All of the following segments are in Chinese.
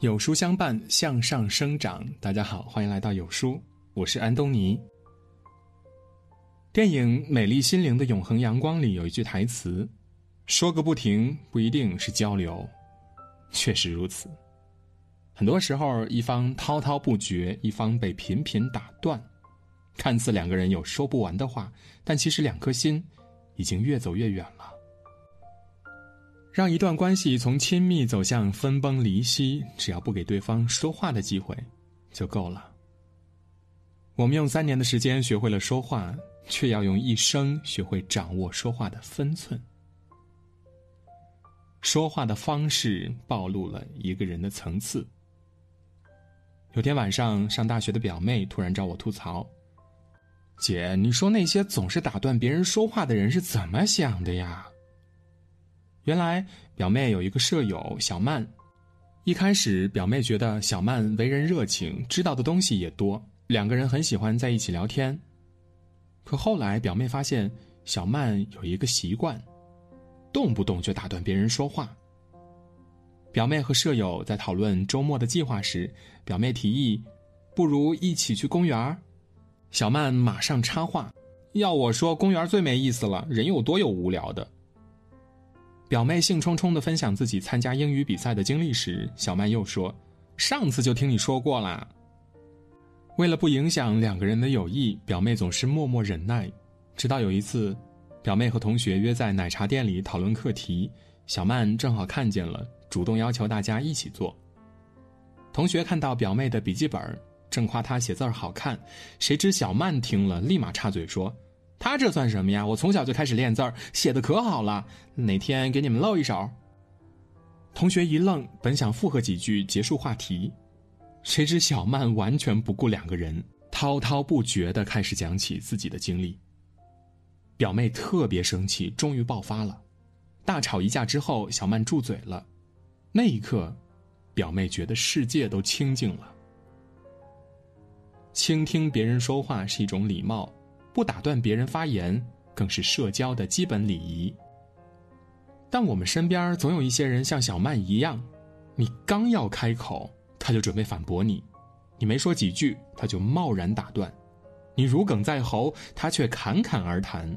有书相伴，向上生长。大家好，欢迎来到有书，我是安东尼。电影《美丽心灵的永恒阳光》里有一句台词：“说个不停，不一定是交流。”确实如此。很多时候，一方滔滔不绝，一方被频频打断，看似两个人有说不完的话，但其实两颗心已经越走越远了。让一段关系从亲密走向分崩离析，只要不给对方说话的机会，就够了。我们用三年的时间学会了说话，却要用一生学会掌握说话的分寸。说话的方式暴露了一个人的层次。有天晚上，上大学的表妹突然找我吐槽：“姐，你说那些总是打断别人说话的人是怎么想的呀？”原来表妹有一个舍友小曼，一开始表妹觉得小曼为人热情，知道的东西也多，两个人很喜欢在一起聊天。可后来表妹发现小曼有一个习惯，动不动就打断别人说话。表妹和舍友在讨论周末的计划时，表妹提议，不如一起去公园小曼马上插话：“要我说，公园最没意思了，人有多有无聊的。”表妹兴冲冲的分享自己参加英语比赛的经历时，小曼又说：“上次就听你说过啦。”为了不影响两个人的友谊，表妹总是默默忍耐。直到有一次，表妹和同学约在奶茶店里讨论课题，小曼正好看见了，主动要求大家一起做。同学看到表妹的笔记本，正夸她写字儿好看，谁知小曼听了，立马插嘴说。他这算什么呀？我从小就开始练字儿，写的可好了。哪天给你们露一手？同学一愣，本想附和几句结束话题，谁知小曼完全不顾两个人，滔滔不绝的开始讲起自己的经历。表妹特别生气，终于爆发了。大吵一架之后，小曼住嘴了。那一刻，表妹觉得世界都清静了。倾听别人说话是一种礼貌。不打断别人发言，更是社交的基本礼仪。但我们身边总有一些人像小曼一样，你刚要开口，他就准备反驳你；你没说几句，他就贸然打断；你如鲠在喉，他却侃侃而谈。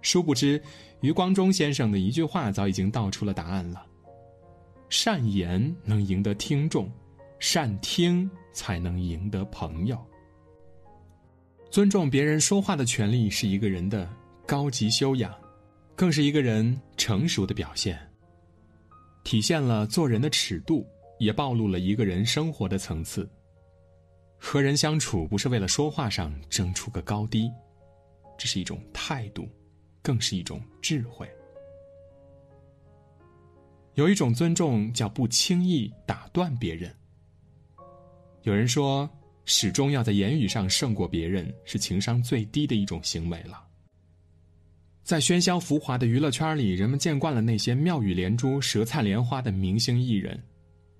殊不知，余光中先生的一句话早已经道出了答案了：善言能赢得听众，善听才能赢得朋友。尊重别人说话的权利是一个人的高级修养，更是一个人成熟的表现。体现了做人的尺度，也暴露了一个人生活的层次。和人相处不是为了说话上争出个高低，这是一种态度，更是一种智慧。有一种尊重叫不轻易打断别人。有人说。始终要在言语上胜过别人，是情商最低的一种行为了。在喧嚣浮华的娱乐圈里，人们见惯了那些妙语连珠、舌灿莲花的明星艺人，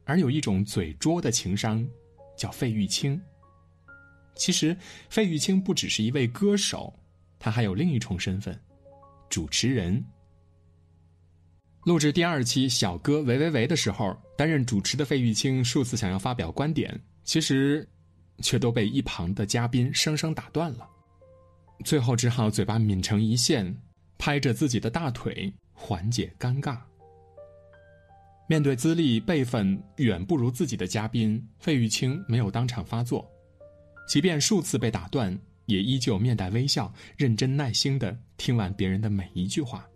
而有一种嘴拙的情商，叫费玉清。其实，费玉清不只是一位歌手，他还有另一重身份——主持人。录制第二期《小哥喂喂喂》的时候，担任主持的费玉清数次想要发表观点，其实。却都被一旁的嘉宾生生打断了，最后只好嘴巴抿成一线，拍着自己的大腿缓解尴尬。面对资历辈分远不如自己的嘉宾，费玉清没有当场发作，即便数次被打断，也依旧面带微笑，认真耐心的听完别人的每一句话。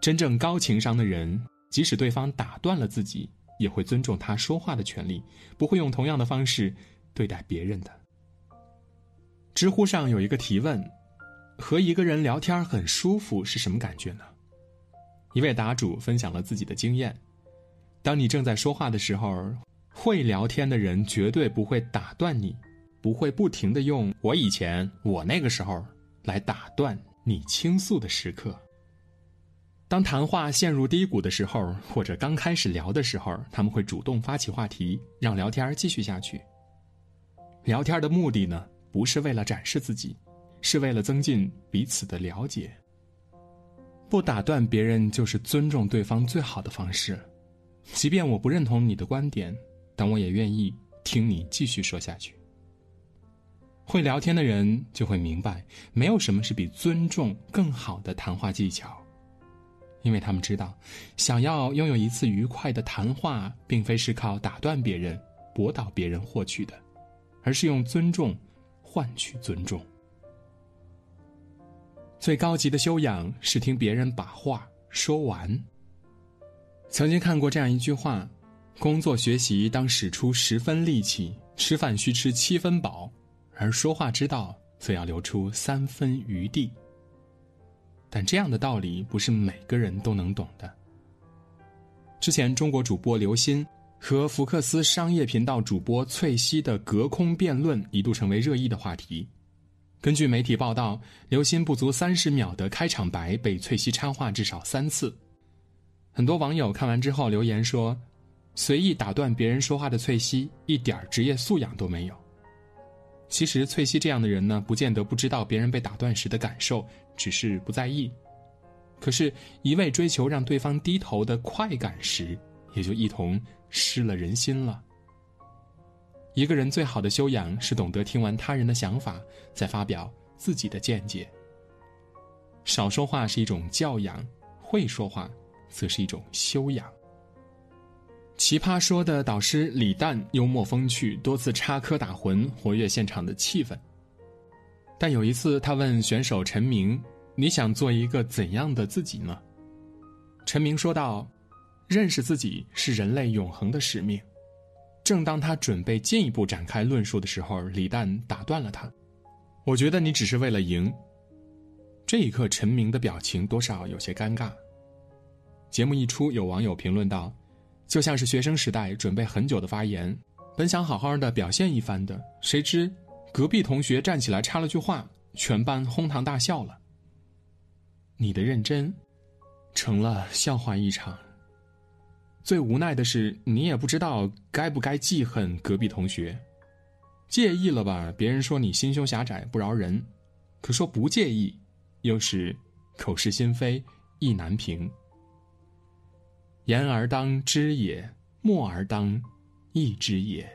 真正高情商的人，即使对方打断了自己。也会尊重他说话的权利，不会用同样的方式对待别人的。知乎上有一个提问：和一个人聊天很舒服是什么感觉呢？一位答主分享了自己的经验：当你正在说话的时候，会聊天的人绝对不会打断你，不会不停的用“我以前”“我那个时候”来打断你倾诉的时刻。当谈话陷入低谷的时候，或者刚开始聊的时候，他们会主动发起话题，让聊天继续下去。聊天的目的呢，不是为了展示自己，是为了增进彼此的了解。不打断别人，就是尊重对方最好的方式。即便我不认同你的观点，但我也愿意听你继续说下去。会聊天的人就会明白，没有什么是比尊重更好的谈话技巧，因为他们知道，想要拥有一次愉快的谈话，并非是靠打断别人、驳倒别人获取的，而是用尊重换取尊重。最高级的修养是听别人把话说完。曾经看过这样一句话：工作学习当使出十分力气，吃饭需吃七分饱。而说话之道，则要留出三分余地。但这样的道理不是每个人都能懂的。之前，中国主播刘鑫和福克斯商业频道主播翠西的隔空辩论一度成为热议的话题。根据媒体报道，刘鑫不足三十秒的开场白被翠西插话至少三次。很多网友看完之后留言说：“随意打断别人说话的翠西，一点职业素养都没有。”其实，翠西这样的人呢，不见得不知道别人被打断时的感受，只是不在意。可是，一味追求让对方低头的快感时，也就一同失了人心了。一个人最好的修养是懂得听完他人的想法，再发表自己的见解。少说话是一种教养，会说话，则是一种修养。奇葩说的导师李诞幽默风趣，多次插科打诨，活跃现场的气氛。但有一次，他问选手陈明：“你想做一个怎样的自己呢？”陈明说道：“认识自己是人类永恒的使命。”正当他准备进一步展开论述的时候，李诞打断了他：“我觉得你只是为了赢。”这一刻，陈明的表情多少有些尴尬。节目一出，有网友评论道。就像是学生时代准备很久的发言，本想好好的表现一番的，谁知隔壁同学站起来插了句话，全班哄堂大笑了。你的认真，成了笑话一场。最无奈的是，你也不知道该不该记恨隔壁同学，介意了吧？别人说你心胸狭窄不饶人，可说不介意，又是口是心非，意难平。言而当知也，默而当意之也。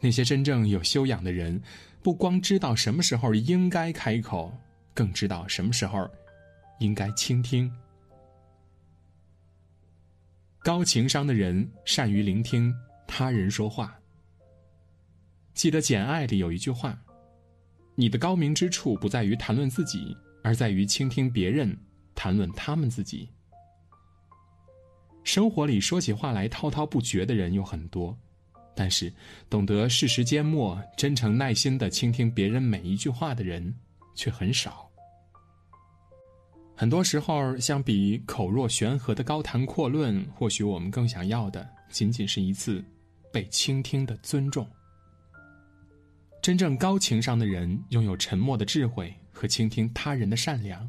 那些真正有修养的人，不光知道什么时候应该开口，更知道什么时候应该倾听。高情商的人善于聆听他人说话。记得《简爱》里有一句话：“你的高明之处不在于谈论自己，而在于倾听别人谈论他们自己。”生活里说起话来滔滔不绝的人有很多，但是懂得适时缄默、真诚耐心的倾听别人每一句话的人却很少。很多时候，相比口若悬河的高谈阔论，或许我们更想要的仅仅是一次被倾听的尊重。真正高情商的人拥有沉默的智慧和倾听他人的善良，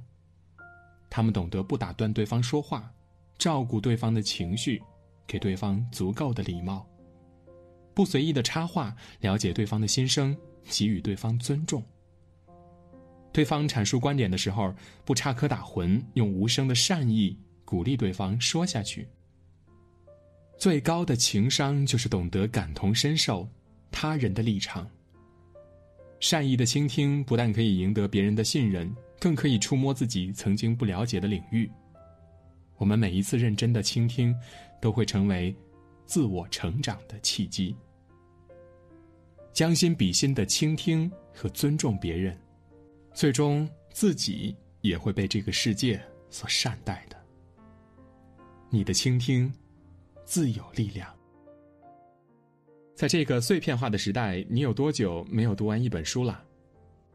他们懂得不打断对方说话。照顾对方的情绪，给对方足够的礼貌，不随意的插话，了解对方的心声，给予对方尊重。对方阐述观点的时候，不插科打诨，用无声的善意鼓励对方说下去。最高的情商就是懂得感同身受他人的立场。善意的倾听不但可以赢得别人的信任，更可以触摸自己曾经不了解的领域。我们每一次认真的倾听，都会成为自我成长的契机。将心比心的倾听和尊重别人，最终自己也会被这个世界所善待的。你的倾听，自有力量。在这个碎片化的时代，你有多久没有读完一本书了？